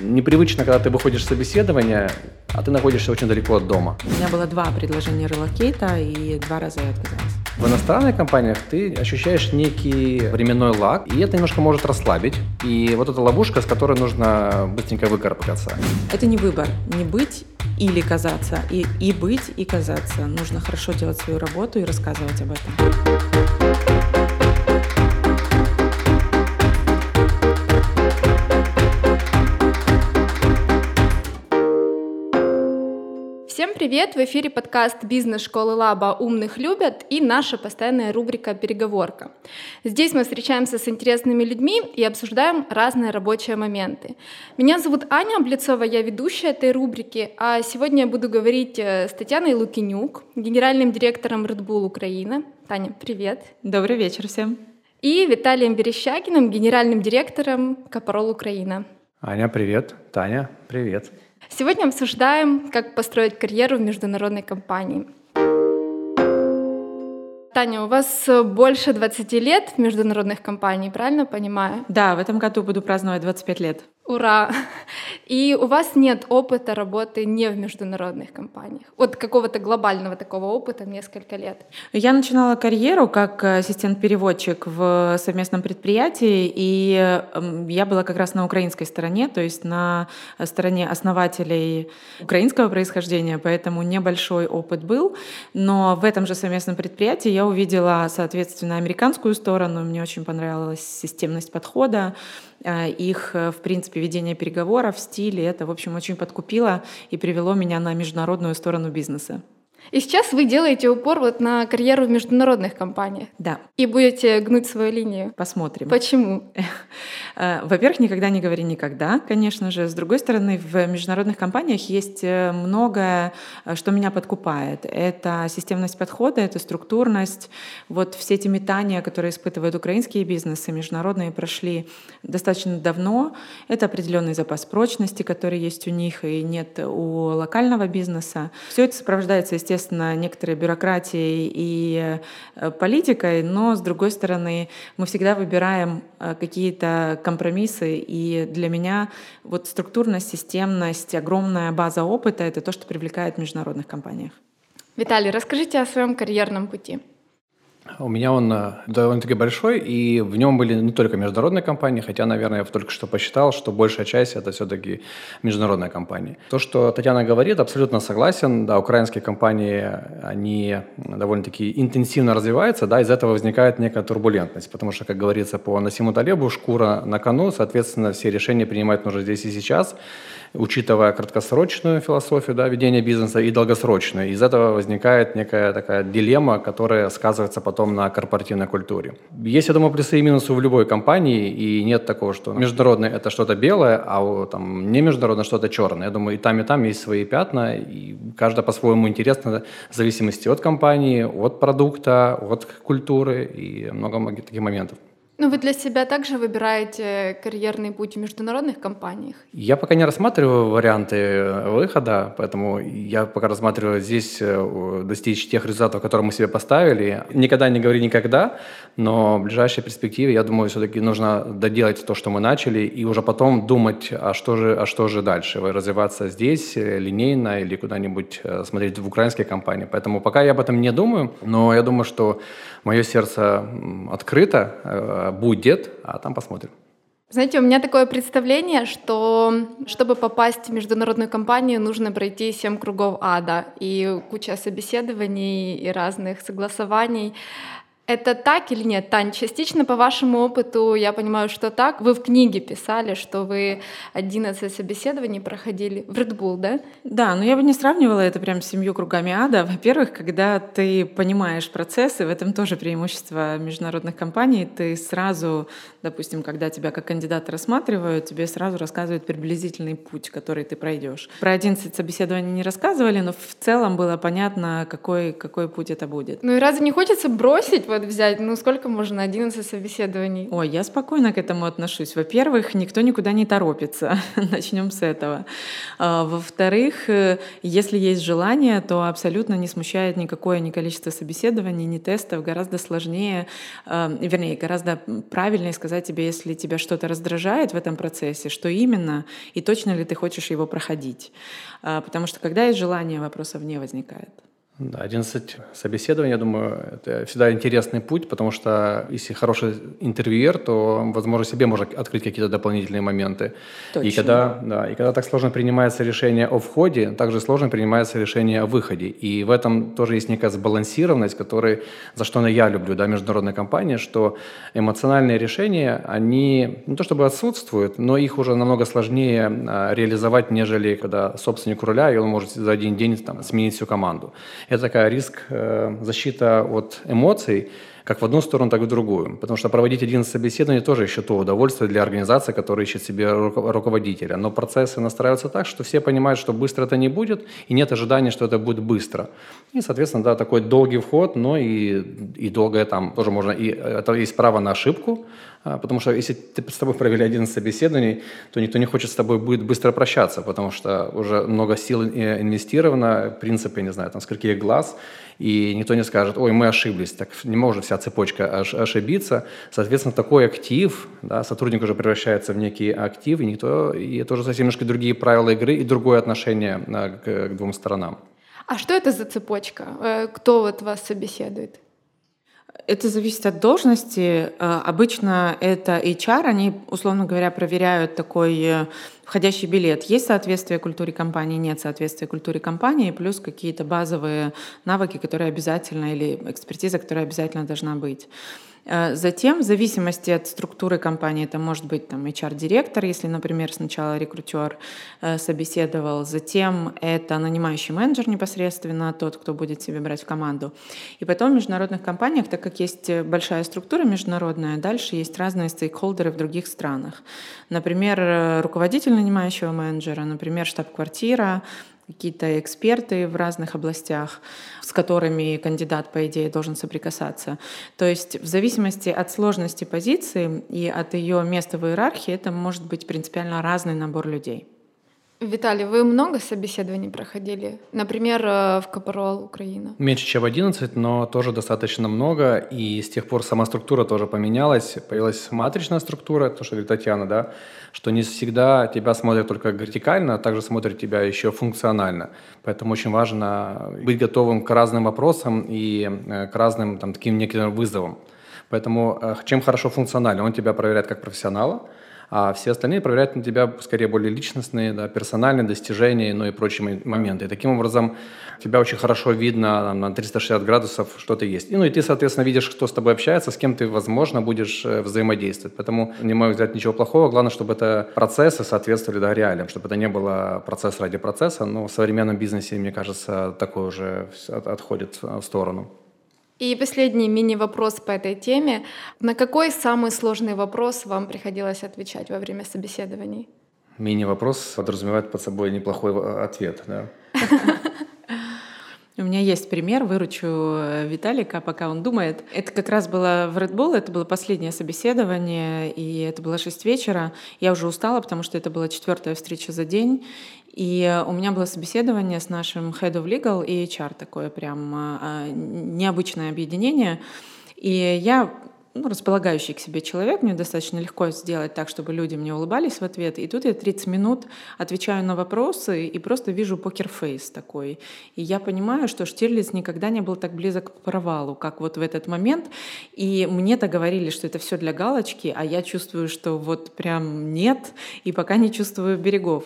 непривычно, когда ты выходишь с собеседования, а ты находишься очень далеко от дома. У меня было два предложения релокейта, и два раза я отказалась. В иностранных компаниях ты ощущаешь некий временной лаг, и это немножко может расслабить. И вот эта ловушка, с которой нужно быстренько выкарабкаться. Это не выбор, не быть или казаться, и, и быть, и казаться. Нужно хорошо делать свою работу и рассказывать об этом. Привет! В эфире подкаст «Бизнес-школы Лаба. Умных любят» и наша постоянная рубрика «Переговорка». Здесь мы встречаемся с интересными людьми и обсуждаем разные рабочие моменты. Меня зовут Аня Облицова, я ведущая этой рубрики, а сегодня я буду говорить э, с Татьяной Лукинюк, генеральным директором Red Bull Украина. Таня, привет! Добрый вечер всем! И Виталием Верещагиным, генеральным директором Капарол Украина. Аня, привет! Таня, привет! Сегодня обсуждаем, как построить карьеру в международной компании. Таня, у вас больше 20 лет в международных компаниях, правильно понимаю? Да, в этом году буду праздновать 25 лет. Ура! И у вас нет опыта работы не в международных компаниях? Вот какого-то глобального такого опыта несколько лет? Я начинала карьеру как ассистент-переводчик в совместном предприятии, и эм, я была как раз на украинской стороне, то есть на стороне основателей украинского происхождения, поэтому небольшой опыт был. Но в этом же совместном предприятии я увидела, соответственно, американскую сторону, мне очень понравилась системность подхода, Э, их, э, в принципе, ведение переговоров в стиле. Это, в общем, очень подкупило и привело меня на международную сторону бизнеса. И сейчас вы делаете упор вот на карьеру в международных компаниях. Да. И будете гнуть свою линию. Посмотрим. Почему? Э, во-первых, никогда не говори никогда, конечно же. С другой стороны, в международных компаниях есть э, многое, э, что меня подкупает. Это системность подхода, это структурность. Вот все эти метания, которые испытывают украинские бизнесы, международные, прошли достаточно давно. Это определенный запас прочности, который есть у них и нет у локального бизнеса. Все это сопровождается, естественно, некоторой бюрократией и политикой, но, с другой стороны, мы всегда выбираем какие-то компромиссы, и для меня вот структурность, системность, огромная база опыта — это то, что привлекает в международных компаниях. Виталий, расскажите о своем карьерном пути. У меня он э, довольно-таки большой, и в нем были не только международные компании, хотя, наверное, я только что посчитал, что большая часть это все-таки международные компании. То, что Татьяна говорит, абсолютно согласен. Да, украинские компании, они довольно-таки интенсивно развиваются, да, из этого возникает некая турбулентность, потому что, как говорится по Насиму Талебу, шкура на кону, соответственно, все решения принимать нужно здесь и сейчас учитывая краткосрочную философию да, ведения бизнеса и долгосрочную. Из этого возникает некая такая дилемма, которая сказывается потом на корпоративной культуре. Есть, я думаю, плюсы и минусы в любой компании, и нет такого, что международное – это что-то белое, а там, не международное – что-то черное. Я думаю, и там, и там есть свои пятна, и каждая по-своему интересна в зависимости от компании, от продукта, от культуры и много-много таких моментов. Ну, вы для себя также выбираете карьерный путь в международных компаниях? Я пока не рассматриваю варианты выхода, поэтому я пока рассматриваю здесь э, достичь тех результатов, которые мы себе поставили. Никогда не говори никогда, но в ближайшей перспективе, я думаю, все-таки нужно доделать то, что мы начали, и уже потом думать, а что же, а что же дальше, развиваться здесь э, линейно или куда-нибудь э, смотреть в украинские компании. Поэтому пока я об этом не думаю, но я думаю, что мое сердце открыто, будет, а там посмотрим. Знаете, у меня такое представление, что чтобы попасть в международную компанию, нужно пройти семь кругов ада и куча собеседований и разных согласований. Это так или нет, Тань? Частично по вашему опыту я понимаю, что так. Вы в книге писали, что вы 11 собеседований проходили в Red Bull, да? Да, но я бы не сравнивала это прям с семью кругами ада. Во-первых, когда ты понимаешь процессы, в этом тоже преимущество международных компаний, ты сразу, допустим, когда тебя как кандидата рассматривают, тебе сразу рассказывают приблизительный путь, который ты пройдешь. Про 11 собеседований не рассказывали, но в целом было понятно, какой, какой путь это будет. Ну и разве не хочется бросить вот взять, ну сколько можно, 11 собеседований? Ой, я спокойно к этому отношусь. Во-первых, никто никуда не торопится. Начнем с этого. А, во-вторых, э, если есть желание, то абсолютно не смущает никакое ни количество собеседований, ни тестов. Гораздо сложнее, э, вернее, гораздо правильнее сказать тебе, если тебя что-то раздражает в этом процессе, что именно, и точно ли ты хочешь его проходить. А, потому что когда есть желание, вопросов не возникает. Да, 11 собеседований, я думаю, это всегда интересный путь, потому что если хороший интервьюер, то, возможно, себе можно открыть какие-то дополнительные моменты. Точно. И когда, да, и когда так сложно принимается решение о входе, также сложно принимается решение о выходе. И в этом тоже есть некая сбалансированность, которая, за что я люблю, да, международные компании, что эмоциональные решения, они не то чтобы отсутствуют, но их уже намного сложнее а, реализовать, нежели когда собственник руля, и он может за один день там, сменить всю команду. Это такая риск э, защита от эмоций, как в одну сторону, так и в другую. Потому что проводить один собеседование тоже еще то удовольствие для организации, которая ищет себе руководителя. Но процессы настраиваются так, что все понимают, что быстро это не будет, и нет ожидания, что это будет быстро. И, соответственно, да, такой долгий вход, но и, и долгое там тоже можно, и это есть право на ошибку, потому что если ты с тобой провели один собеседований, то никто не хочет с тобой будет быстро прощаться, потому что уже много сил инвестировано, в принципе, не знаю, там, скольких глаз, и никто не скажет, ой, мы ошиблись, так не может вся цепочка ошибиться. Соответственно, такой актив, да, сотрудник уже превращается в некий актив, и никто, и это уже совсем немножко другие правила игры и другое отношение а, к, к двум сторонам. А что это за цепочка? Э, кто вот вас собеседует? Это зависит от должности. Э, обычно это HR, они, условно говоря, проверяют такой э, входящий билет. Есть соответствие культуре компании, нет соответствия культуре компании, плюс какие-то базовые навыки, которые обязательно, или экспертиза, которая обязательно должна быть. Э, затем, в зависимости от структуры компании, это может быть там HR-директор, если, например, сначала рекрутер э, собеседовал, затем это нанимающий менеджер непосредственно, тот, кто будет себе брать в команду. И потом в международных компаниях, так как есть большая структура международная, дальше есть разные стейкхолдеры в других странах. Например, э, руководитель нанимающего менеджера, например, штаб-квартира, какие-то эксперты в разных областях, с которыми кандидат, по идее, должен соприкасаться. То есть в зависимости от сложности позиции и от ее места в иерархии это может быть принципиально разный набор людей. Виталий, вы много собеседований проходили? Например, э, в Капорол Украина? Меньше, чем 11, но тоже достаточно много. И с тех пор сама структура тоже поменялась. Появилась матричная структура, то, что говорит Татьяна, да, что не всегда тебя смотрят только вертикально, а также смотрят тебя еще функционально. Поэтому очень важно быть готовым к разным вопросам и э, к разным там, таким неким вызовам. Поэтому э, чем хорошо функционально? Он тебя проверяет как профессионала, а все остальные проверяют на тебя скорее более личностные, да, персональные достижения, ну и прочие моменты. И таким образом тебя очень хорошо видно на 360 градусов, что ты есть. И, ну и ты, соответственно, видишь, кто с тобой общается, с кем ты, возможно, будешь э, взаимодействовать. Поэтому не могу взять ничего плохого. Главное, чтобы это процессы соответствовали да, реалиям, чтобы это не было процесс ради процесса. Но в современном бизнесе, мне кажется, такое уже отходит в сторону. И последний мини-вопрос по этой теме. На какой самый сложный вопрос вам приходилось отвечать во время собеседований? Мини-вопрос подразумевает под собой неплохой ответ, да? У меня есть пример, выручу э, Виталика, пока он думает. Это как раз было в Red Bull, это было последнее собеседование, и это было 6 вечера. Я уже устала, потому что это была четвертая встреча за день. И у меня было собеседование с нашим Head of Legal и HR, такое прям а, а, необычное объединение. И я ну, располагающий к себе человек, мне достаточно легко сделать так, чтобы люди мне улыбались в ответ. И тут я 30 минут отвечаю на вопросы и просто вижу покерфейс такой. И я понимаю, что Штирлиц никогда не был так близок к провалу, как вот в этот момент. И мне-то говорили, что это все для галочки, а я чувствую, что вот прям нет, и пока не чувствую берегов.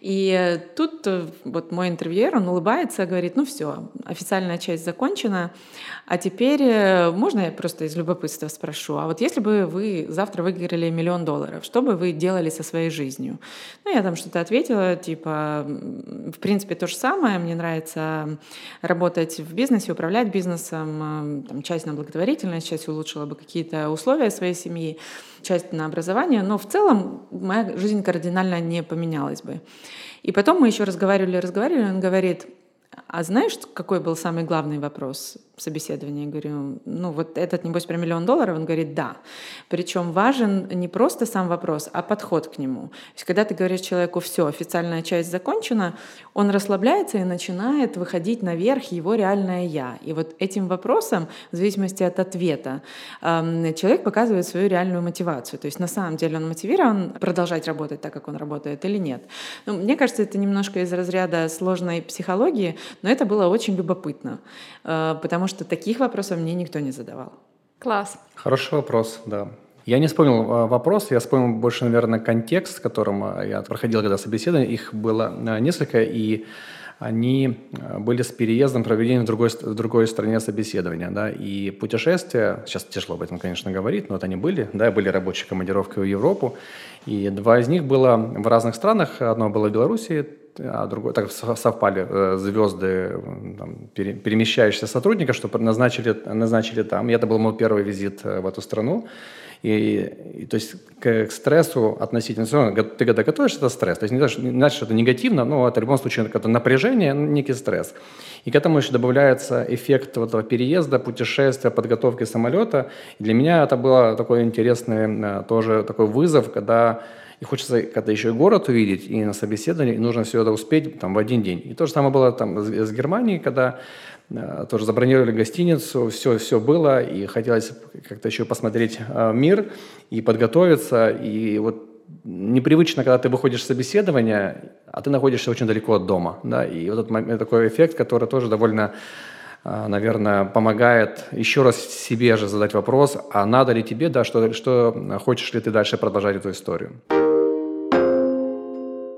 И тут э, вот мой интервьюер, он улыбается, говорит, ну все, официальная часть закончена, а теперь э, можно я просто из любопытства спрошу, а вот если бы вы завтра выиграли миллион долларов, что бы вы делали со своей жизнью? Ну, я там что-то ответила, типа, в принципе, то же самое, мне нравится работать в бизнесе, управлять бизнесом, там, часть на благотворительность, часть улучшила бы какие-то условия своей семьи, часть на образование, но в целом моя жизнь кардинально не поменялась бы. И потом мы еще разговаривали, разговаривали, он говорит, а знаешь, какой был самый главный вопрос собеседования? Я говорю, ну вот этот, небось, про миллион долларов? Он говорит, да. Причем важен не просто сам вопрос, а подход к нему. То есть когда ты говоришь человеку, все, официальная часть закончена, он расслабляется и начинает выходить наверх его реальное «я». И вот этим вопросом, в зависимости от ответа, человек показывает свою реальную мотивацию. То есть на самом деле он мотивирован продолжать работать так, как он работает, или нет. Ну, мне кажется, это немножко из разряда сложной психологии, но это было очень любопытно, э, потому что таких вопросов мне никто не задавал. Класс. Хороший вопрос, да. Я не вспомнил э, вопрос, я вспомнил больше, наверное, контекст, в котором э, я проходил когда собеседование. Их было несколько, и они были с переездом, проведением в другой, в другой стране собеседования. Да, и путешествия, сейчас тяжело об этом, конечно, говорить, но вот они были, да, были рабочие командировки в Европу, и два из них было в разных странах. Одно было в Беларуси, а другой, так совпали э, звезды там, пере, перемещающихся сотрудников, что назначили, назначили там. И это был мой первый визит э, в эту страну. И, и то есть к, к стрессу относительно, все равно, ты когда готовишься, это стресс. То есть не значит, не значит, что это негативно, но это в любом случае это напряжение, некий стресс. И к этому еще добавляется эффект вот этого переезда, путешествия, подготовки самолета. И для меня это было такой интересный э, тоже такой вызов, когда и хочется когда еще и город увидеть, и на собеседовании, и нужно все это успеть там, в один день. И то же самое было там с, с Германией, когда э, тоже забронировали гостиницу, все, все было, и хотелось как-то еще посмотреть э, мир и подготовиться, и вот непривычно, когда ты выходишь с собеседования, а ты находишься очень далеко от дома, да, и вот этот такой эффект, который тоже довольно э, наверное, помогает еще раз себе же задать вопрос, а надо ли тебе, да, что, что хочешь ли ты дальше продолжать эту историю.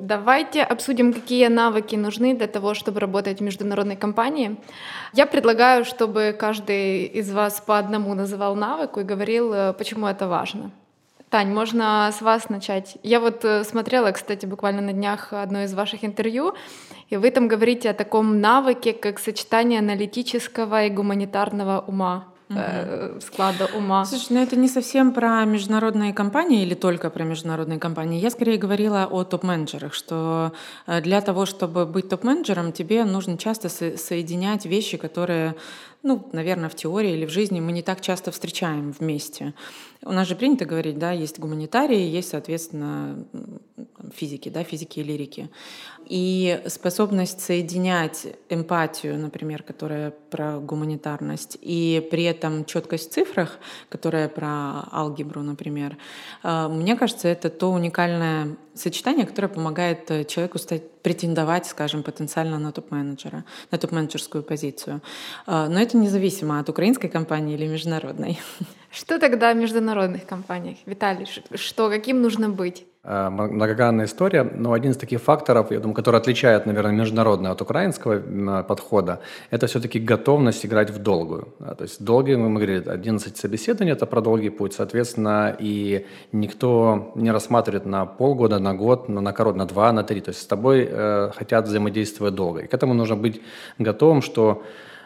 Давайте обсудим, какие навыки нужны для того, чтобы работать в международной компании. Я предлагаю, чтобы каждый из вас по одному называл навыку и говорил, э, почему это важно. Тань, можно с вас начать. Я вот э, смотрела, кстати, буквально на днях одно из ваших интервью, и вы там говорите о таком навыке, как сочетание аналитического и гуманитарного ума э, склада ума. Слушай, ну это не совсем про международные компании или только про международные компании. Я скорее говорила о топ-менеджерах, что э, для того, чтобы быть топ-менеджером, тебе нужно часто со- соединять вещи, которые, ну, наверное, в теории или в жизни мы не так часто встречаем вместе. У нас же принято говорить, да, есть гуманитарии, есть, соответственно, физики, да, физики и лирики. И способность соединять эмпатию, например, которая про гуманитарность, и при этом четкость в цифрах, которая про алгебру, например, э, мне кажется, это то уникальное сочетание, которое помогает э, человеку стать, претендовать, скажем, потенциально на топ-менеджера, на топ-менеджерскую позицию. Э, но это независимо от украинской компании или международной. Что тогда в международных компаниях? Виталий, что, каким нужно быть? Э, многогранная история, но один из таких факторов, я думаю, который отличает, наверное, международный от украинского подхода, это все-таки готовность играть в долгую. То есть долгие, мы говорили, 11 собеседований – это про долгий путь, соответственно, и никто не рассматривает на полгода, на год, на, на корот, на два, на три. То есть с тобой э, хотят взаимодействовать долго. И к этому нужно быть готовым, что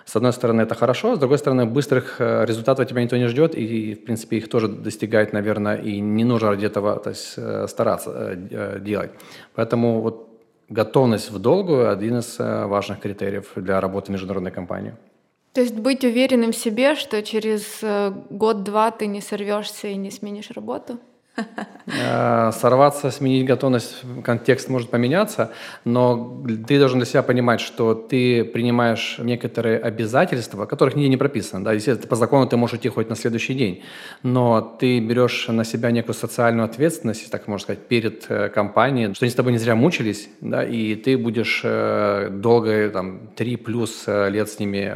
с одной стороны, это хорошо, с другой стороны, быстрых э, результатов тебя никто не ждет, и, в принципе, их тоже достигать, наверное, и не нужно ради этого то есть, э, стараться э, делать. Поэтому вот готовность в долгую – один из важных критериев для работы международной компании. То есть быть уверенным в себе, что через год-два ты не сорвешься и не сменишь работу? Э, сорваться, сменить готовность, контекст может поменяться, но ты должен для себя понимать, что ты принимаешь некоторые обязательства, которых нигде не прописано. Да? Естественно, по закону ты можешь идти хоть на следующий день, но ты берешь на себя некую социальную ответственность, так можно сказать, перед э, компанией, что они с тобой не зря мучились, да, и ты будешь э, долго, там, три плюс лет с ними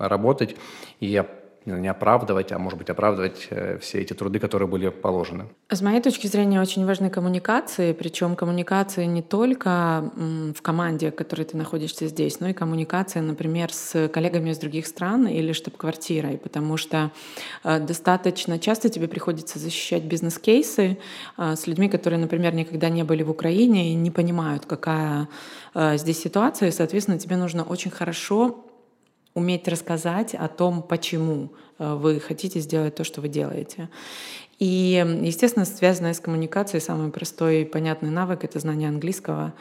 работать, и я не оправдывать, а может быть оправдывать э, все эти труды, которые были положены. С моей точки зрения очень важны коммуникации, причем коммуникации не только в команде, в которой ты находишься здесь, но и коммуникации, например, с коллегами из других стран или штаб-квартирой, потому что э, достаточно часто тебе приходится защищать бизнес-кейсы э, с людьми, которые, например, никогда не были в Украине и не понимают, какая здесь ситуация, и, соответственно, тебе нужно очень хорошо уметь рассказать о том, почему э, вы хотите сделать то, что вы делаете. И, естественно, связанная с коммуникацией самый простой и понятный навык — это знание английского,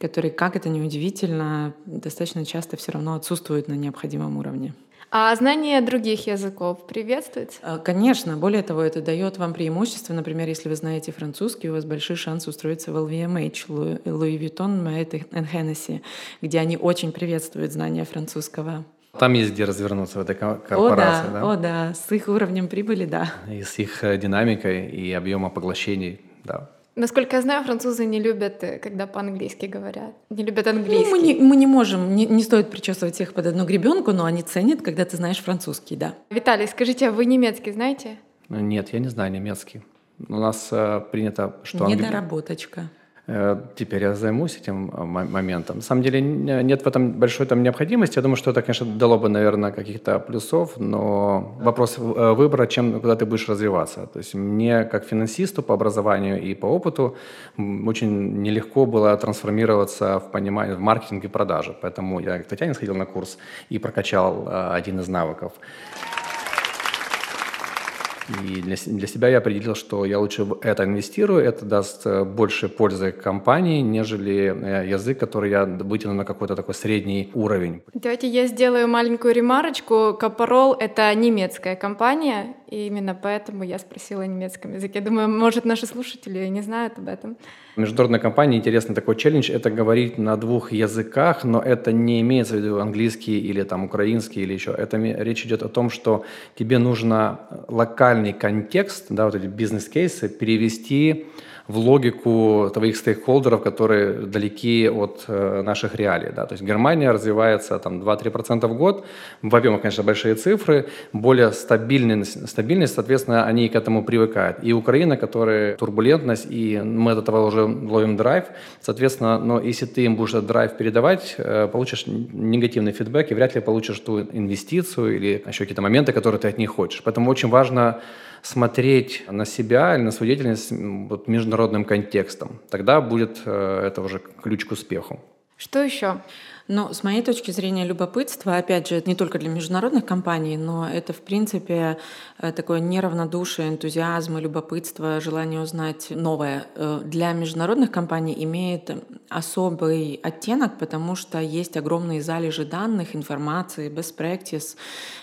который, как это ни удивительно, достаточно часто все равно отсутствует на необходимом уровне. А знание других языков приветствуется? Э, конечно. Более того, это дает вам преимущество. Например, если вы знаете французский, у вас большой шанс устроиться в LVMH, Louis Vuitton, Moet Hennessy, где они очень приветствуют знание французского. Там есть где развернуться в этой корпорации, о, да? да? О, да, с их уровнем прибыли, да. И с их э, динамикой и объемом поглощений, да. Насколько я знаю, французы не любят, э, когда по-английски говорят. Не любят английский. Ну, мы, не, мы не можем, не, не стоит причесывать всех под одну гребенку, но они ценят, когда ты знаешь французский, да. Виталий, скажите, а вы немецкий знаете? Нет, я не знаю немецкий. У нас э, принято, что... Недоработочка. Э, теперь я займусь этим э, моментом. На самом деле нет в этом большой там необходимости. Я думаю, что это, конечно, дало бы, наверное, каких-то плюсов, но вопрос э, выбора, чем, куда ты будешь развиваться. То есть мне, как финансисту по образованию и по опыту, очень нелегко было трансформироваться в понимание, в маркетинг и продажи. Поэтому я к Татьяне сходил на курс и прокачал один из навыков. И для, для себя я определил, что я лучше в это инвестирую, это даст э, больше пользы компании, нежели э, язык, который я вытяну на какой-то такой средний уровень. Давайте я сделаю маленькую ремарочку. Капорол — это немецкая компания, и именно поэтому я спросила о немецком языке. Думаю, может, наши слушатели не знают об этом. Международной компании интересный такой челлендж – это говорить на двух языках, но это не имеется в виду английский или там украинский или еще. Это речь идет о том, что тебе нужно локальный контекст, да, вот эти бизнес-кейсы перевести в логику твоих стейкхолдеров, которые далеки от э, наших реалий. Да? То есть Германия развивается там 2-3% в год, в объемах, конечно, большие цифры, более стабильность, стабильность, соответственно, они к этому привыкают. И Украина, которая турбулентность, и мы от этого уже ловим драйв, соответственно, но если ты им будешь этот драйв передавать, э, получишь негативный фидбэк и вряд ли получишь ту инвестицию или еще какие-то моменты, которые ты от них хочешь. Поэтому очень важно смотреть на себя или на свою деятельность вот, международным контекстом. Тогда будет э, это уже ключ к успеху. Что еще? Но с моей точки зрения любопытство, опять же, это не только для международных компаний, но это, в принципе, э, такое неравнодушие, энтузиазм и любопытство, желание узнать новое. Э, для международных компаний имеет особый оттенок, потому что есть огромные залежи данных, информации, best practice,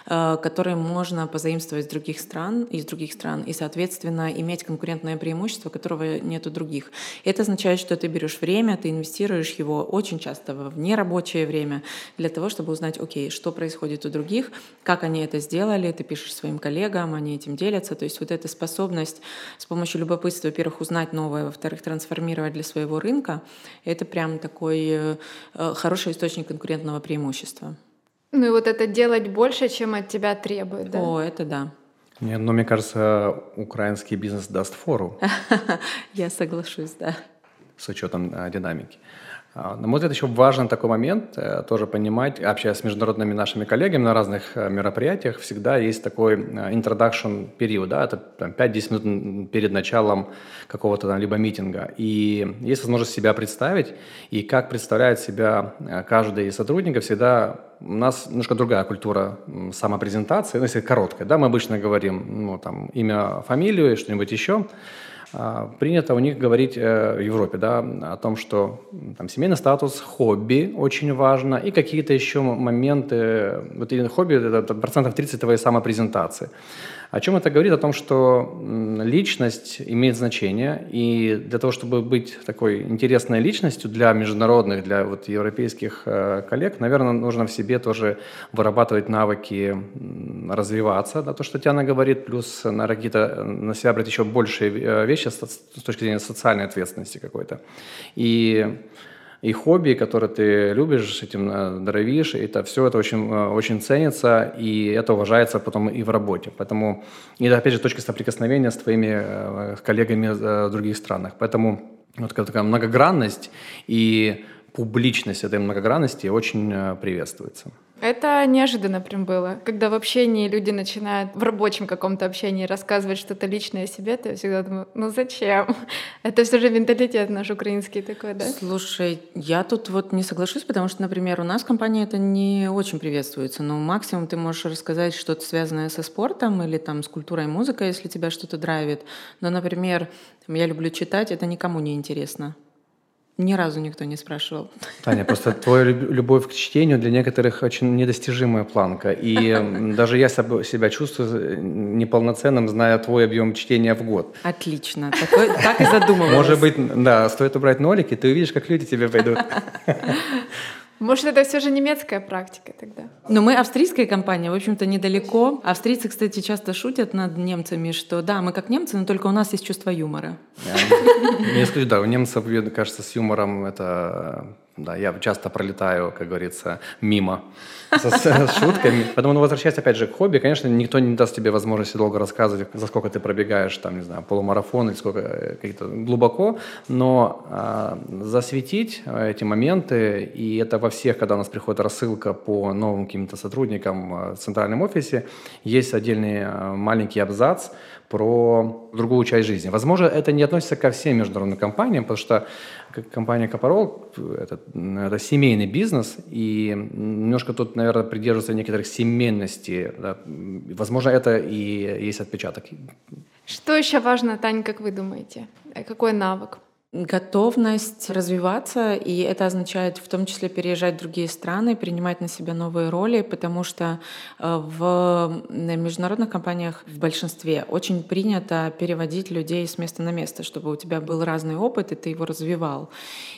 э, которые можно позаимствовать из других стран, из других стран, и, соответственно, иметь конкурентное преимущество, которого нет у других. Это означает, что ты берешь время, ты инвестируешь его очень часто в нерабочие рабочее время для того, чтобы узнать, окей, что происходит у других, как они это сделали, ты пишешь своим коллегам, они этим делятся. То есть вот эта способность с помощью любопытства, во-первых, узнать новое, во-вторых, трансформировать для своего рынка, это прям такой э, э, хороший источник конкурентного преимущества. Ну и вот это делать больше, чем от тебя требует, да? О, это да. Нет, но мне кажется, украинский бизнес даст фору. Я соглашусь, да. С учетом а, динамики. А, на мой взгляд, еще важен такой момент, э, тоже понимать, общаясь с международными нашими коллегами на разных э, мероприятиях, всегда есть такой э, introduction период, да, это 5-10 минут перед началом какого-то там, либо митинга. И есть возможность себя представить, и как представляет себя каждый из сотрудников, всегда у нас немножко другая культура самопрезентации, ну, если короткая, да, мы обычно говорим, ну, там, имя, фамилию и что-нибудь еще, принято у них говорить э, в Европе да, о том, что там, семейный статус, хобби очень важно и какие-то еще моменты. Вот хобби – это процентов 30 твоей самопрезентации. О чем это говорит? О том, что личность имеет значение, и для того, чтобы быть такой интересной личностью для международных, для вот европейских э, коллег, наверное, нужно в себе тоже вырабатывать навыки развиваться, да, то, что Тиана говорит, плюс на какие-то на себя брать еще большие э, вещи с точки зрения социальной ответственности какой-то. И и хобби, которые ты любишь, этим э, дровишь, это все это очень, э, очень ценится, и это уважается потом и в работе. Поэтому, и опять же, точка соприкосновения с твоими э, коллегами в других странах. Поэтому вот такая многогранность и публичность этой многогранности очень приветствуется. Это неожиданно прям было. Когда в общении люди начинают в рабочем каком-то общении рассказывать что-то личное о себе, то я всегда думаю, ну зачем? Это все же менталитет наш украинский такой, да? Слушай, я тут вот не соглашусь, потому что, например, у нас в компании это не очень приветствуется. Но максимум ты можешь рассказать что-то связанное со спортом или там с культурой музыкой, если тебя что-то драйвит. Но, например, я люблю читать, это никому не интересно. Ни разу никто не спрашивал. Таня, просто твоя любовь к чтению для некоторых очень недостижимая планка. И даже я себя чувствую неполноценным, зная твой объем чтения в год. Отлично. Такой, так и задумывалась. Может быть, да, стоит убрать нолики, ты увидишь, как люди тебе пойдут. Может, это все же немецкая практика тогда? Но мы австрийская компания, в общем-то, недалеко. Австрийцы, кстати, часто шутят над немцами, что да, мы как немцы, но только у нас есть чувство юмора. Я скажу, да, у немцев, кажется, с юмором это да, я часто пролетаю, как говорится, мимо с, с шутками. Поэтому, ну, возвращаясь опять же к хобби, конечно, никто не даст тебе возможности долго рассказывать, за сколько ты пробегаешь, там, не знаю, полумарафон или сколько, э, какие-то глубоко, но а, засветить э, эти моменты, и это во всех, когда у нас приходит рассылка по новым каким-то сотрудникам э, в центральном офисе, есть отдельный маленький абзац, про другую часть жизни. Возможно, это не относится ко всем международным компаниям, потому что компания Капарол это, это семейный бизнес, и немножко тут, наверное, придерживается некоторых семейностей. Да. Возможно, это и есть отпечаток. Что еще важно, Таня, как вы думаете? Какой навык? Готовность развиваться, и это означает в том числе переезжать в другие страны, принимать на себя новые роли, потому что э, в международных компаниях в большинстве очень принято переводить людей с места на место, чтобы у тебя был разный опыт, и ты его развивал.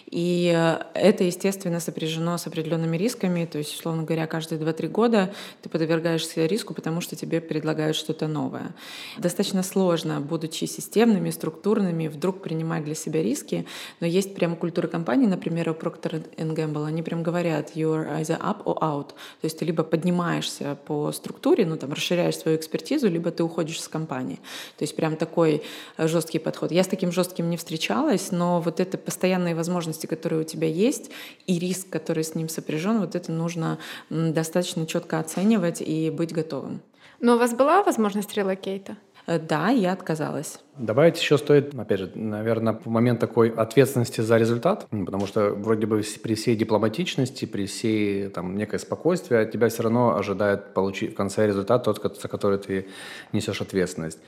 И э, это, естественно, сопряжено с определенными рисками, то есть, условно говоря, каждые 2-3 года ты подвергаешься риску, потому что тебе предлагают что-то новое. Достаточно сложно, будучи системными, структурными, вдруг принимать для себя риски, риски, но есть прямо культура компании, например, у Procter Gamble, они прям говорят, you are either up or out, то есть ты либо поднимаешься по структуре, ну там расширяешь свою экспертизу, либо ты уходишь с компании. То есть прям такой жесткий подход. Я с таким жестким не встречалась, но вот это постоянные возможности, которые у тебя есть, и риск, который с ним сопряжен, вот это нужно достаточно четко оценивать и быть готовым. Но у вас была возможность релокейта? Э, да, я отказалась. Добавить еще стоит, опять же, наверное, момент такой ответственности за результат, потому что вроде бы при всей дипломатичности, при всей там некое спокойствие, от тебя все равно ожидает получить в конце результат тот, за который ты несешь ответственность.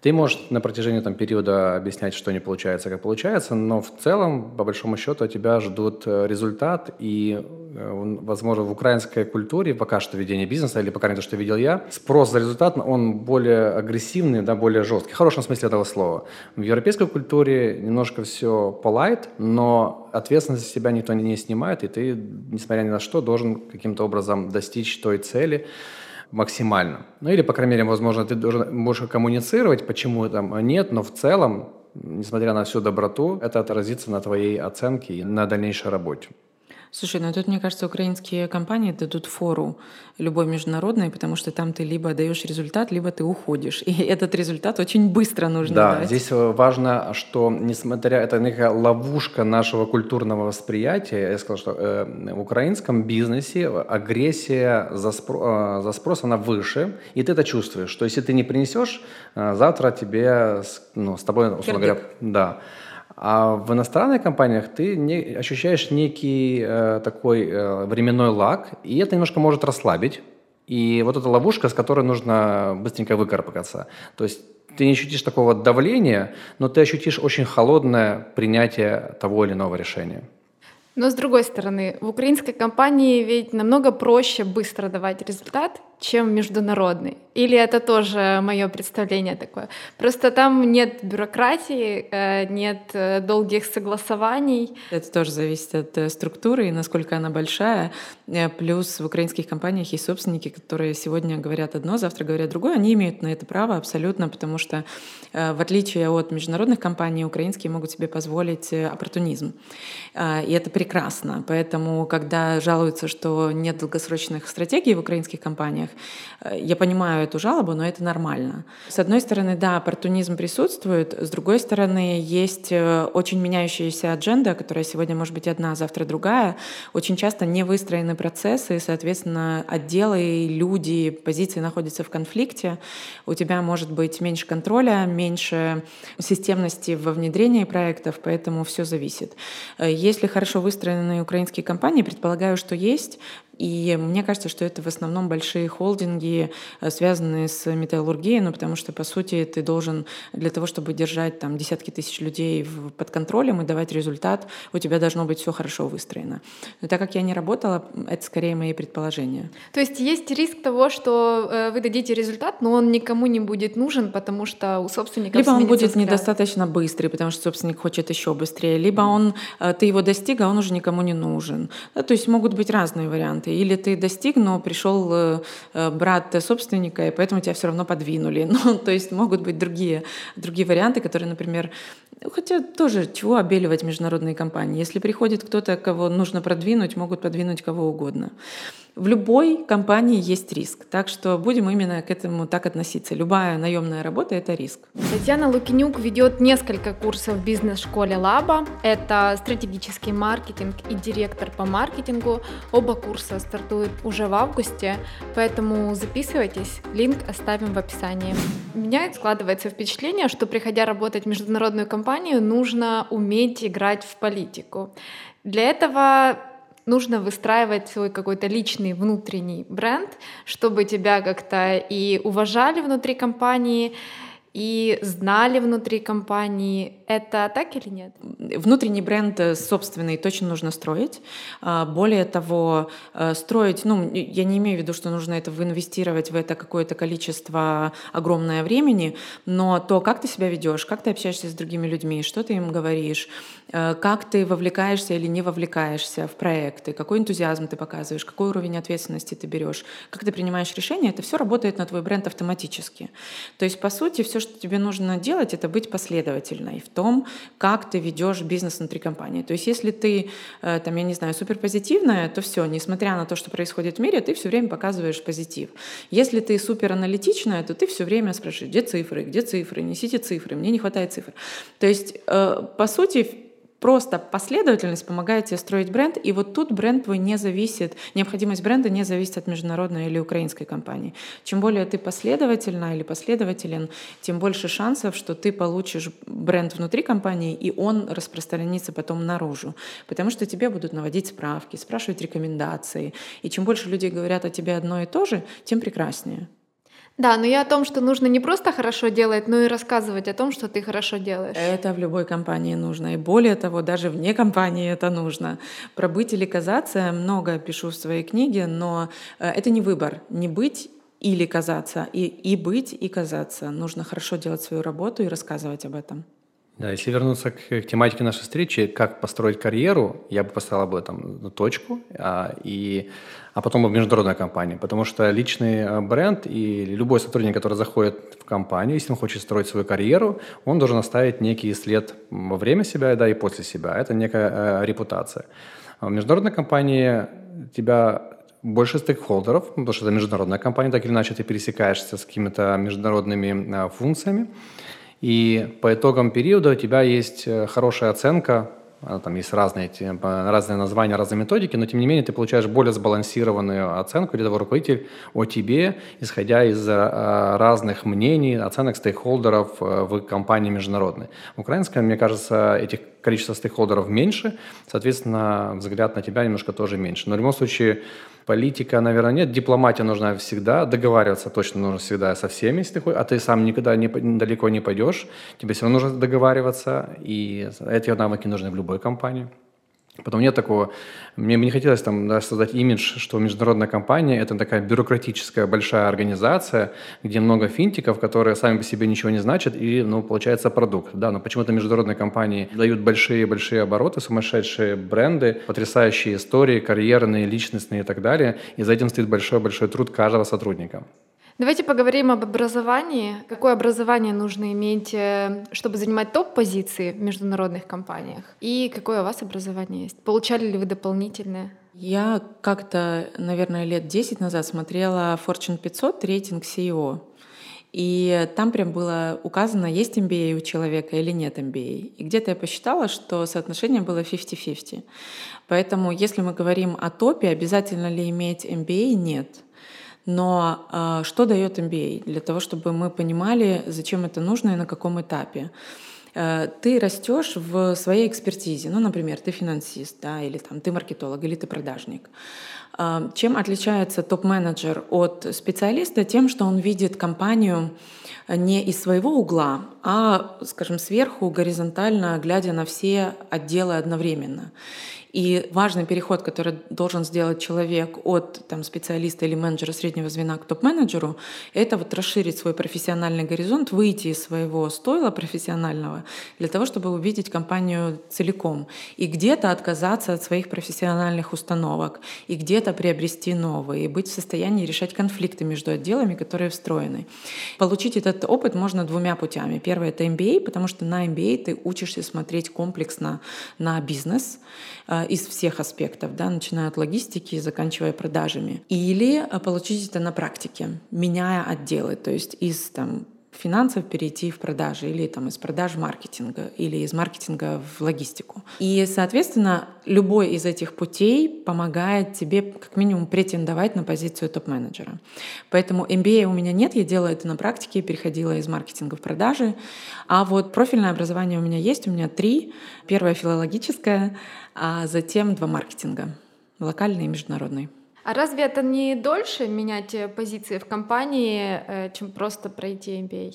Ты можешь на протяжении там, периода объяснять, что не получается, как получается, но в целом, по большому счету, тебя ждут э, результат, и, э, возможно, в украинской культуре, пока что ведение бизнеса, или пока не то, что видел я, спрос за результат, он более агрессивный, да, более жесткий, в хорошем смысле этого слова. В европейской культуре немножко все полайт, но ответственность за себя никто не снимает, и ты, несмотря ни на что, должен каким-то образом достичь той цели, максимально. Ну или, по крайней мере, возможно, ты должен, можешь коммуницировать, почему там нет, но в целом, несмотря на всю доброту, это отразится на твоей оценке и на дальнейшей работе. Слушай, ну тут, мне кажется, украинские компании дадут фору любой международной, потому что там ты либо даешь результат, либо ты уходишь. И этот результат очень быстро нужно да, дать. здесь важно, что несмотря это некая ловушка нашего культурного восприятия, я сказал, что э, в украинском бизнесе агрессия за, спро, э, за спрос она выше, и ты это чувствуешь, что если ты не принесешь, э, завтра тебе, ну, с тобой, условно говоря, да, а в иностранных компаниях ты не, ощущаешь некий э, такой э, временной лаг, и это немножко может расслабить. И вот эта ловушка, с которой нужно быстренько выкарабкаться. То есть ты не ощутишь такого давления, но ты ощутишь очень холодное принятие того или иного решения. Но с другой стороны, в украинской компании ведь намного проще быстро давать результат, чем международный. Или это тоже мое представление такое? Просто там нет бюрократии, э, нет э, долгих согласований. Это тоже зависит от э, структуры и насколько она большая. Плюс в украинских компаниях есть собственники, которые сегодня говорят одно, завтра говорят другое. Они имеют на это право абсолютно, потому что в отличие от международных компаний, украинские могут себе позволить оппортунизм. И это прекрасно. Поэтому, когда жалуются, что нет долгосрочных стратегий в украинских компаниях, компаниях. Э, я понимаю эту жалобу, но это нормально. С одной стороны, да, оппортунизм присутствует, с другой стороны, есть э, очень меняющаяся адженда, которая сегодня может быть одна, а завтра другая. Очень часто не выстроены процессы, и, соответственно, отделы, люди, позиции находятся в конфликте. У тебя может быть меньше контроля, меньше системности во внедрении проектов, поэтому все зависит. Э, если хорошо выстроенные украинские компании, предполагаю, что есть, и мне кажется, что это в основном большие холдинги, э, связанные с металлургией, ну, потому что, по сути, ты должен для того, чтобы держать там десятки тысяч людей под контролем и давать результат, у тебя должно быть все хорошо выстроено. Но так как я не работала, это скорее мои предположения. То есть есть риск того, что э, вы дадите результат, но он никому не будет нужен, потому что у собственника либо он будет взгляд. недостаточно быстрый, потому что собственник хочет еще быстрее, либо он э, ты его достиг, а он уже никому не нужен. то есть могут быть разные варианты варианты. Или ты достиг, но пришел э, брат собственника, и поэтому тебя все равно подвинули. Ну, то есть могут быть другие, другие варианты, которые, например, хотя тоже чего обеливать международные компании. Если приходит кто-то, кого нужно продвинуть, могут подвинуть кого угодно. В любой компании есть риск, так что будем именно к этому так относиться. Любая наемная работа — это риск. Татьяна Лукинюк ведет несколько курсов в бизнес-школе Лаба. Это стратегический маркетинг и директор по маркетингу. Оба курса стартуют уже в августе, поэтому записывайтесь, линк оставим в описании. У меня складывается впечатление, что приходя работать в международную компанию, нужно уметь играть в политику. Для этого нужно выстраивать свой какой-то личный внутренний бренд, чтобы тебя как-то и уважали внутри компании, и знали внутри компании. Это так или нет? Внутренний бренд э, собственный точно нужно строить. А, более того, э, строить, ну, я не имею в виду, что нужно это инвестировать в это какое-то количество огромное времени, но то, как ты себя ведешь, как ты общаешься с другими людьми, что ты им говоришь, как ты вовлекаешься или не вовлекаешься в проекты, какой энтузиазм ты показываешь, какой уровень ответственности ты берешь, как ты принимаешь решения, это все работает на твой бренд автоматически. То есть, по сути, все, что тебе нужно делать, это быть последовательной в том, как ты ведешь бизнес внутри компании. То есть если ты, э, там, я не знаю, суперпозитивная, то все, несмотря на то, что происходит в мире, ты все время показываешь позитив. Если ты супераналитичная, то ты все время спрашиваешь, где цифры, где цифры, несите цифры, мне не хватает цифр. То есть, э, по сути, Просто последовательность помогает тебе строить бренд, и вот тут бренд твой не зависит, необходимость бренда не зависит от международной или украинской компании. Чем более ты последовательна или последователен, тем больше шансов, что ты получишь бренд внутри компании, и он распространится потом наружу. Потому что тебе будут наводить справки, спрашивать рекомендации. И чем больше людей говорят о тебе одно и то же, тем прекраснее. Да, но я о том, что нужно не просто хорошо делать, но и рассказывать о том, что ты хорошо делаешь. Это в любой компании нужно. И более того, даже вне компании это нужно. Про быть или казаться много пишу в своей книге, но э, это не выбор. Не быть или казаться, и, и быть, и казаться. Нужно хорошо делать свою работу и рассказывать об этом. Да, если вернуться к, к тематике нашей встречи, как построить карьеру, я бы поставил об этом точку, а, и, а потом в международной компании. Потому что личный а, бренд и любой сотрудник, который заходит в компанию, если он хочет строить свою карьеру, он должен оставить некий след во время себя да, и после себя. Это некая а, репутация. А в международной компании тебя больше стейкхолдеров, потому что это международная компания, так или иначе ты пересекаешься с какими-то международными а, функциями. И по итогам периода у тебя есть э, хорошая оценка, там есть разные, разные названия, разные методики, но тем не менее ты получаешь более сбалансированную оценку рядовой руководитель о тебе, исходя из э, разных мнений, оценок стейкхолдеров э, в компании международной. В украинской, мне кажется, этих количество стейкхолдеров меньше, соответственно, взгляд на тебя немножко тоже меньше. Но в любом случае Политика, наверное, нет. Дипломатия нужна всегда. Договариваться точно нужно всегда со всеми, если ты хочешь. А ты сам никогда не, далеко не пойдешь. Тебе все равно нужно договариваться. И эти навыки нужны в любой компании. Потом нет такого, мне бы не хотелось там да, создать имидж, что международная компания – это такая бюрократическая большая организация, где много финтиков, которые сами по себе ничего не значат, и, ну, получается продукт. Да, но почему-то международные компании дают большие-большие обороты, сумасшедшие бренды, потрясающие истории, карьерные, личностные и так далее, и за этим стоит большой-большой труд каждого сотрудника. Давайте поговорим об образовании. Какое образование нужно иметь, э, чтобы занимать топ-позиции в международных компаниях? И какое у вас образование есть? Получали ли вы дополнительное? Я как-то, наверное, лет 10 назад смотрела Fortune 500 рейтинг CEO. И там прям было указано, есть MBA у человека или нет MBA. И где-то я посчитала, что соотношение было 50-50. Поэтому если мы говорим о топе, обязательно ли иметь MBA? Нет. Но э, что дает MBA? Для того, чтобы мы понимали, зачем это нужно и на каком этапе. Э, ты растешь в своей экспертизе. Ну, например, ты финансист, да, или там ты маркетолог, или ты продажник. А, чем отличается топ-менеджер от специалиста? Тем, что он видит компанию не из своего угла, а, скажем, сверху, горизонтально, глядя на все отделы одновременно. И важный переход, который должен сделать человек от там, специалиста или менеджера среднего звена к топ-менеджеру, это вот расширить свой профессиональный горизонт, выйти из своего стойла профессионального для того, чтобы увидеть компанию целиком. И где-то отказаться от своих профессиональных установок, и где-то приобрести новые, и быть в состоянии решать конфликты между отделами, которые встроены. Получить этот опыт можно двумя путями. Первое — это MBA, потому что на MBA ты учишься смотреть комплексно на бизнес, из всех аспектов, да, начиная от логистики и заканчивая продажами. Или а, получить это на практике, меняя отделы, то есть из там, финансов перейти в продажи или там из продаж в маркетинга или из маркетинга в логистику. И, соответственно, любой из этих путей помогает тебе как минимум претендовать на позицию топ-менеджера. Поэтому MBA у меня нет, я делаю это на практике, переходила из маркетинга в продажи. А вот профильное образование у меня есть, у меня три. Первое филологическое, а затем два маркетинга, локальный и международный. А разве это не дольше менять э, позиции в компании, э, чем просто пройти MBA?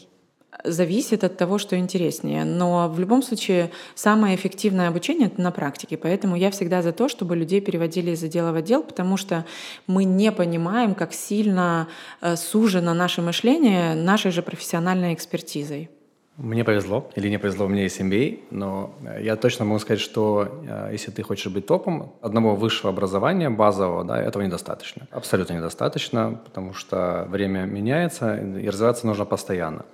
Зависит от того, что интереснее. Но в любом случае самое эффективное обучение — это на практике. Поэтому я всегда за то, чтобы людей переводили из отдела в отдел, потому что мы не понимаем, как сильно э, сужено наше мышление нашей же профессиональной экспертизой. Мне повезло, или не повезло, у меня есть MBA, но э, я точно могу сказать, что э, если ты хочешь быть топом, одного высшего образования, базового, да, этого недостаточно. Абсолютно недостаточно, потому что время меняется, и развиваться нужно постоянно.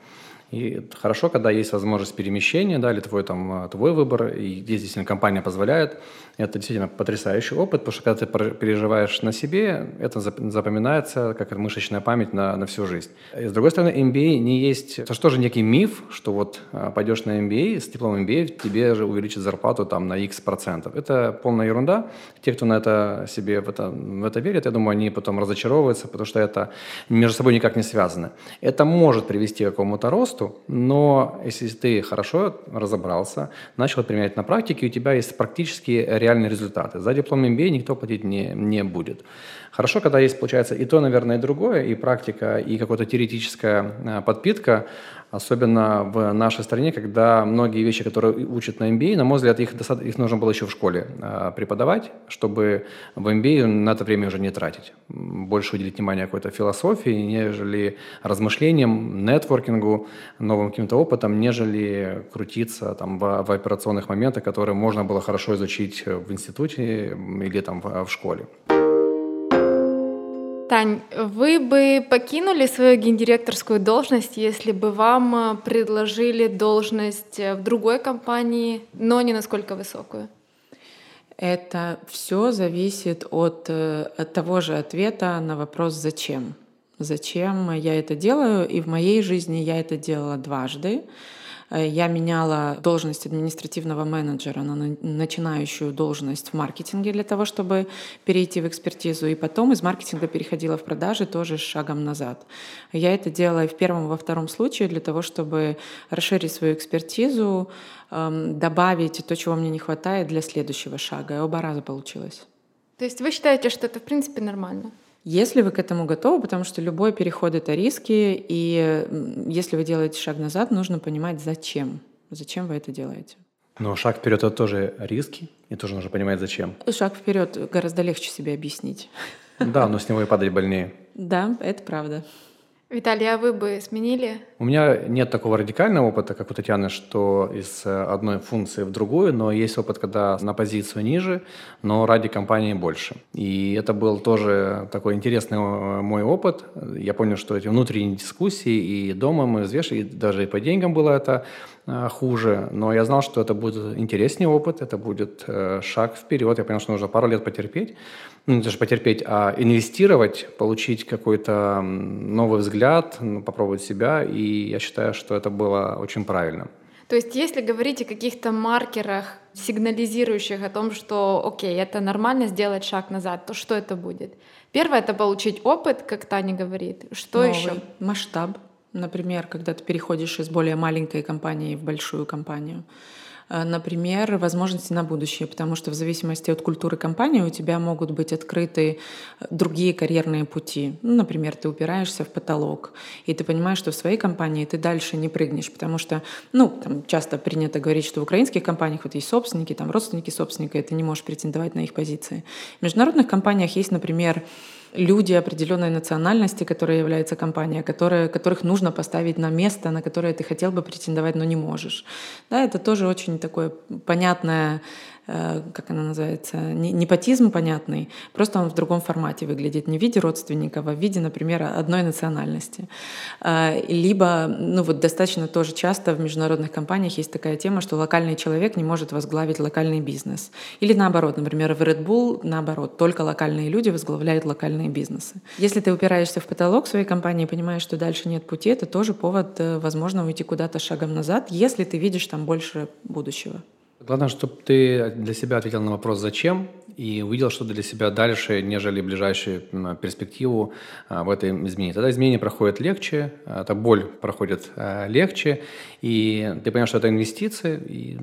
И хорошо, когда есть возможность перемещения, да, или твой, там, твой выбор, и здесь действительно компания позволяет. Это действительно потрясающий опыт, потому что когда ты переживаешь на себе, это запоминается как мышечная память на, на всю жизнь. И с другой стороны, MBA не есть... Это же тоже некий миф, что вот а, пойдешь на MBA, с дипломом MBA тебе же увеличат зарплату там на X процентов. Это полная ерунда. Те, кто на это себе в это, в это верит, я думаю, они потом разочаровываются, потому что это между собой никак не связано. Это может привести к какому-то росту, но если ты хорошо разобрался, начал применять на практике, у тебя есть практически реальные результаты. За диплом MBA никто платить не, не будет. Хорошо, когда есть, получается, и то, наверное, и другое, и практика, и какая-то теоретическая э, подпитка, особенно в нашей стране, когда многие вещи, которые учат на MBA, на мой взгляд, их, их нужно было еще в школе э, преподавать, чтобы в MBA на это время уже не тратить. Больше уделить внимание какой-то философии, нежели размышлениям, нетворкингу, новым каким-то опытом, нежели крутиться там, в, в операционных моментах, которые можно было хорошо изучить в институте или там в, в школе. Тань, вы бы покинули свою гендиректорскую должность, если бы вам э, предложили должность э, в другой компании, но не насколько высокую? Это все зависит от, э, от того же ответа на вопрос «зачем?». Зачем я это делаю? И в моей жизни я это делала дважды. Э, я меняла должность административного менеджера на начинающую должность в маркетинге для того, чтобы перейти в экспертизу. И потом из маркетинга переходила в продажи тоже шагом назад. Я это делала и в первом, и во втором случае для того, чтобы расширить свою экспертизу, эм, добавить то, чего мне не хватает для следующего шага. И оба раза получилось. То есть вы считаете, что это в принципе нормально? Если вы к этому готовы, потому что любой переход — это риски, и если вы делаете шаг назад, нужно понимать, зачем. Зачем вы это делаете. Но шаг вперед это тоже риски, и тоже нужно понимать, зачем. Шаг вперед гораздо легче себе объяснить. Да, но с него и падать больнее. Да, это правда. Виталий, а вы бы сменили У меня нет такого радикального опыта, как у Татьяны, что из одной функции в другую, но есть опыт, когда на позицию ниже, но ради компании больше. И это был тоже такой интересный мой опыт. Я понял, что эти внутренние дискуссии и дома мы взвешивали, и даже и по деньгам было это Э, хуже, но я знал, что это будет интереснее опыт, это будет э, шаг вперед. Я понял, что нужно пару лет потерпеть, ну не даже потерпеть, а инвестировать, получить какой-то новый взгляд, попробовать себя, и я считаю, что это было очень правильно. То есть если говорить о каких-то маркерах, сигнализирующих о том, что, окей, это нормально сделать шаг назад, то что это будет? Первое — это получить опыт, как Таня говорит. Что Новый еще? Масштаб. Например, когда ты переходишь из более маленькой компании в большую компанию. Э, например, возможности на будущее, потому что в зависимости от культуры компании у тебя могут быть открыты э, другие карьерные пути. Ну, например, ты упираешься в потолок, и ты понимаешь, что в своей компании ты дальше не прыгнешь, потому что, ну, там часто принято говорить, что в украинских компаниях вот есть собственники, там родственники собственника, и ты не можешь претендовать на их позиции. В международных компаниях есть, например, люди определенной национальности, которые является компания, которые, которых нужно поставить на место, на которое ты хотел бы претендовать, но не можешь. Да, это тоже очень такое понятное как она называется, непотизм понятный, просто он в другом формате выглядит, не в виде родственников, а в виде, например, одной национальности. Э, либо, ну вот достаточно тоже часто в международных компаниях есть такая тема, что локальный человек не может возглавить локальный бизнес. Или наоборот, например, в Red Bull наоборот, только локальные люди возглавляют локальные бизнесы. Если ты упираешься в потолок своей компании и понимаешь, что дальше нет пути, это тоже повод, э, возможно, уйти куда-то шагом назад, если ты видишь там больше будущего. Главное, чтобы ты для себя ответил на вопрос «зачем?» и увидел что-то для себя дальше, нежели ближайшую перспективу а, в этом изменении. Тогда изменение проходит легче, эта боль проходит а, легче, и ты понимаешь, что это инвестиции, и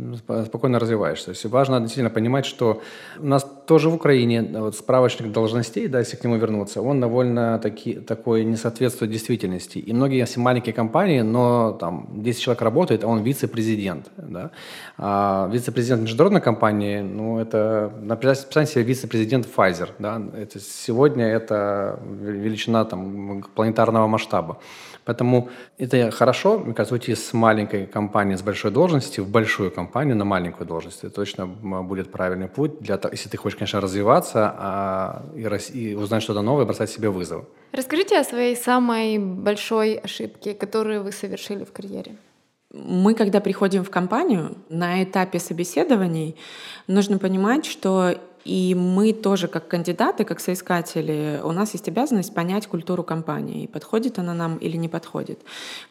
спокойно развиваешься. То есть важно действительно понимать, что у нас тоже в Украине вот справочник должностей, да, если к нему вернуться, он довольно таки, такой не соответствует действительности. И многие если маленькие компании, но там 10 человек работает, а он вице-президент. Да? А вице-президент международной компании, ну, это, написать себе вице-президент Pfizer. Да? Это, сегодня это величина там, планетарного масштаба. Поэтому это хорошо, мне кажется, уйти с маленькой компании, с большой должности в большую компанию на маленькую должность. Это точно будет правильный путь, для, если ты хочешь, конечно, развиваться а, и, и узнать что-то новое, бросать себе вызов. Расскажите о своей самой большой ошибке, которую вы совершили в карьере. Мы, когда приходим в компанию, на этапе собеседований нужно понимать, что и мы тоже, как кандидаты, как соискатели, у нас есть обязанность понять культуру компании, подходит она нам или не подходит.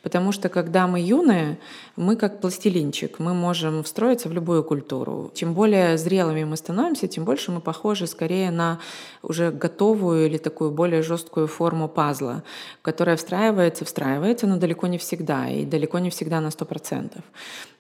Потому что когда мы юные, мы как пластилинчик, мы можем встроиться в любую культуру. Чем более зрелыми мы становимся, тем больше мы похожи скорее на уже готовую или такую более жесткую форму пазла, которая встраивается, встраивается, но далеко не всегда, и далеко не всегда на 100%.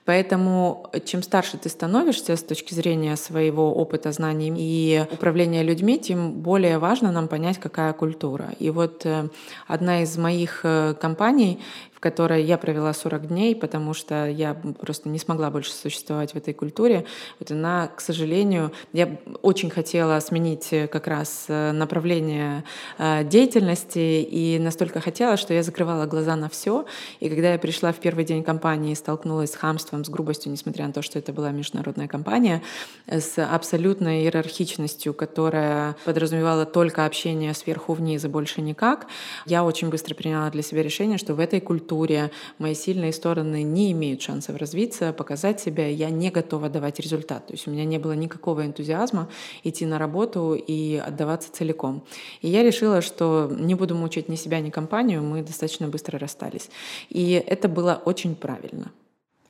Поэтому чем старше ты становишься с точки зрения своего опыта, знаний и управления людьми, тем более важно нам понять, какая культура. И вот э, одна из моих э, компаний, в которой я провела 40 дней, потому что я просто не смогла больше существовать в этой культуре. Вот она, к сожалению, я очень хотела сменить э, как раз э, направление э, деятельности и настолько хотела, что я закрывала глаза на все. И когда я пришла в первый день компании и столкнулась с хамством, с грубостью, несмотря на то, что это была международная компания, с абсолютной иерархичностью, которая подразумевала только общение сверху вниз и больше никак, я очень быстро приняла для себя решение, что в этой культуре культуре, мои сильные стороны не имеют шансов развиться, показать себя, я не готова давать результат. То есть у меня не было никакого энтузиазма идти на работу и отдаваться целиком. И я решила, что не буду мучить ни себя, ни компанию, мы достаточно быстро расстались. И это было очень правильно.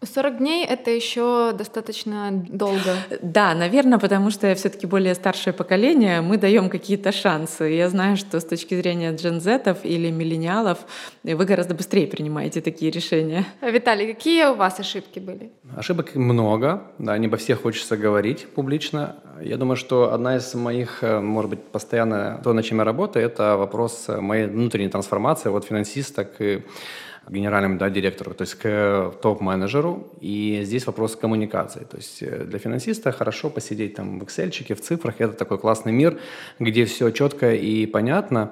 40 дней это еще достаточно долго. Да, наверное, потому что я все-таки более старшее поколение, мы даем какие-то шансы. Я знаю, что с точки зрения джензетов или миллениалов вы гораздо быстрее принимаете такие решения. Виталий, какие у вас ошибки были? Ошибок много, да, не обо всех хочется говорить публично. Я думаю, что одна из моих, э, может быть, постоянно то, над чем я работаю, это вопрос моей внутренней трансформации от финансиста к генеральному да, директору, то есть к топ-менеджеру. И здесь вопрос коммуникации. То есть э, для финансиста хорошо посидеть там в Excel, в цифрах. Это такой классный мир, где все четко и понятно.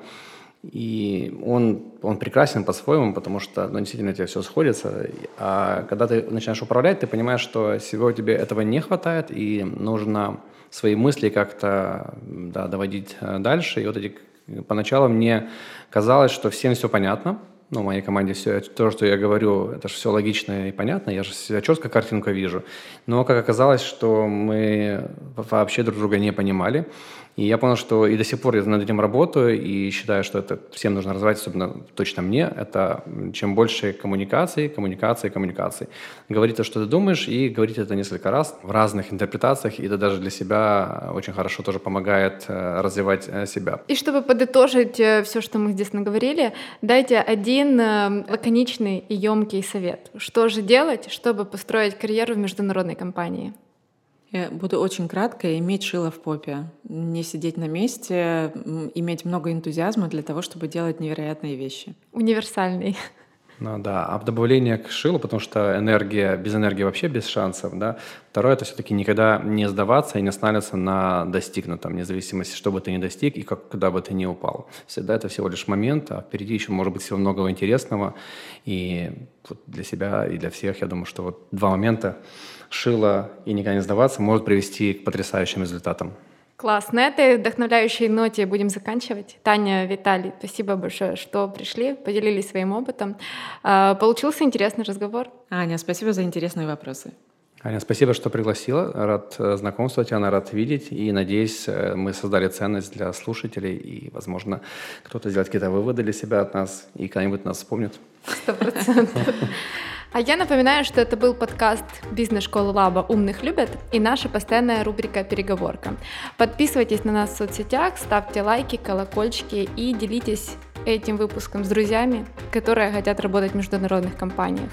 И он, он прекрасен по-своему, потому что ну, действительно у тебя все сходится. А когда ты начинаешь управлять, ты понимаешь, что сегодня тебе этого не хватает, и нужно свои мысли как-то да, доводить э, дальше. И вот эти поначалу мне казалось, что всем все понятно, ну, моей команде все, то, что я говорю, это же все логично и понятно, я же себя четко картинку вижу. Но как оказалось, что мы вообще друг друга не понимали, и я понял, что и до сих пор я над этим работаю, и считаю, что это всем нужно развивать, особенно точно мне. Это чем больше коммуникаций, коммуникации, коммуникации. Говорить то, что ты думаешь, и говорить это несколько раз в разных интерпретациях, и это даже для себя очень хорошо тоже помогает э, развивать э, себя. И чтобы подытожить э, все, что мы здесь наговорили, дайте один лаконичный и емкий совет. Что же делать, чтобы построить карьеру в международной компании? Я буду очень кратко. Иметь шило в попе. Не сидеть на месте, иметь много энтузиазма для того, чтобы делать невероятные вещи. Универсальный. Ну да, а добавление к шилу, потому что энергия, без энергии вообще без шансов, да. Второе, это все-таки никогда не сдаваться и не останавливаться на достигнутом, вне зависимости, что бы ты ни достиг и как, куда бы ты ни упал. Всегда это всего лишь момент, а впереди еще может быть всего многого интересного. И вот для себя и для всех, я думаю, что вот два момента – шила и никогда не сдаваться может привести к потрясающим результатам. Класс. На этой вдохновляющей ноте будем заканчивать. Таня, Виталий, спасибо большое, что пришли, поделились своим опытом. А, получился интересный разговор. Аня, спасибо за интересные вопросы. Аня, спасибо, что пригласила. Рад э, знакомству Татьяна, рад видеть. И надеюсь, э, мы создали ценность для слушателей. И, возможно, кто-то сделает какие-то выводы для себя от нас и когда-нибудь нас вспомнит. Сто процентов. А я напоминаю, что это был подкаст бизнес-школы Лаба «Умных любят» и наша постоянная рубрика «Переговорка». Подписывайтесь на нас в соцсетях, ставьте лайки, колокольчики и делитесь этим выпуском с друзьями, которые хотят работать в международных компаниях.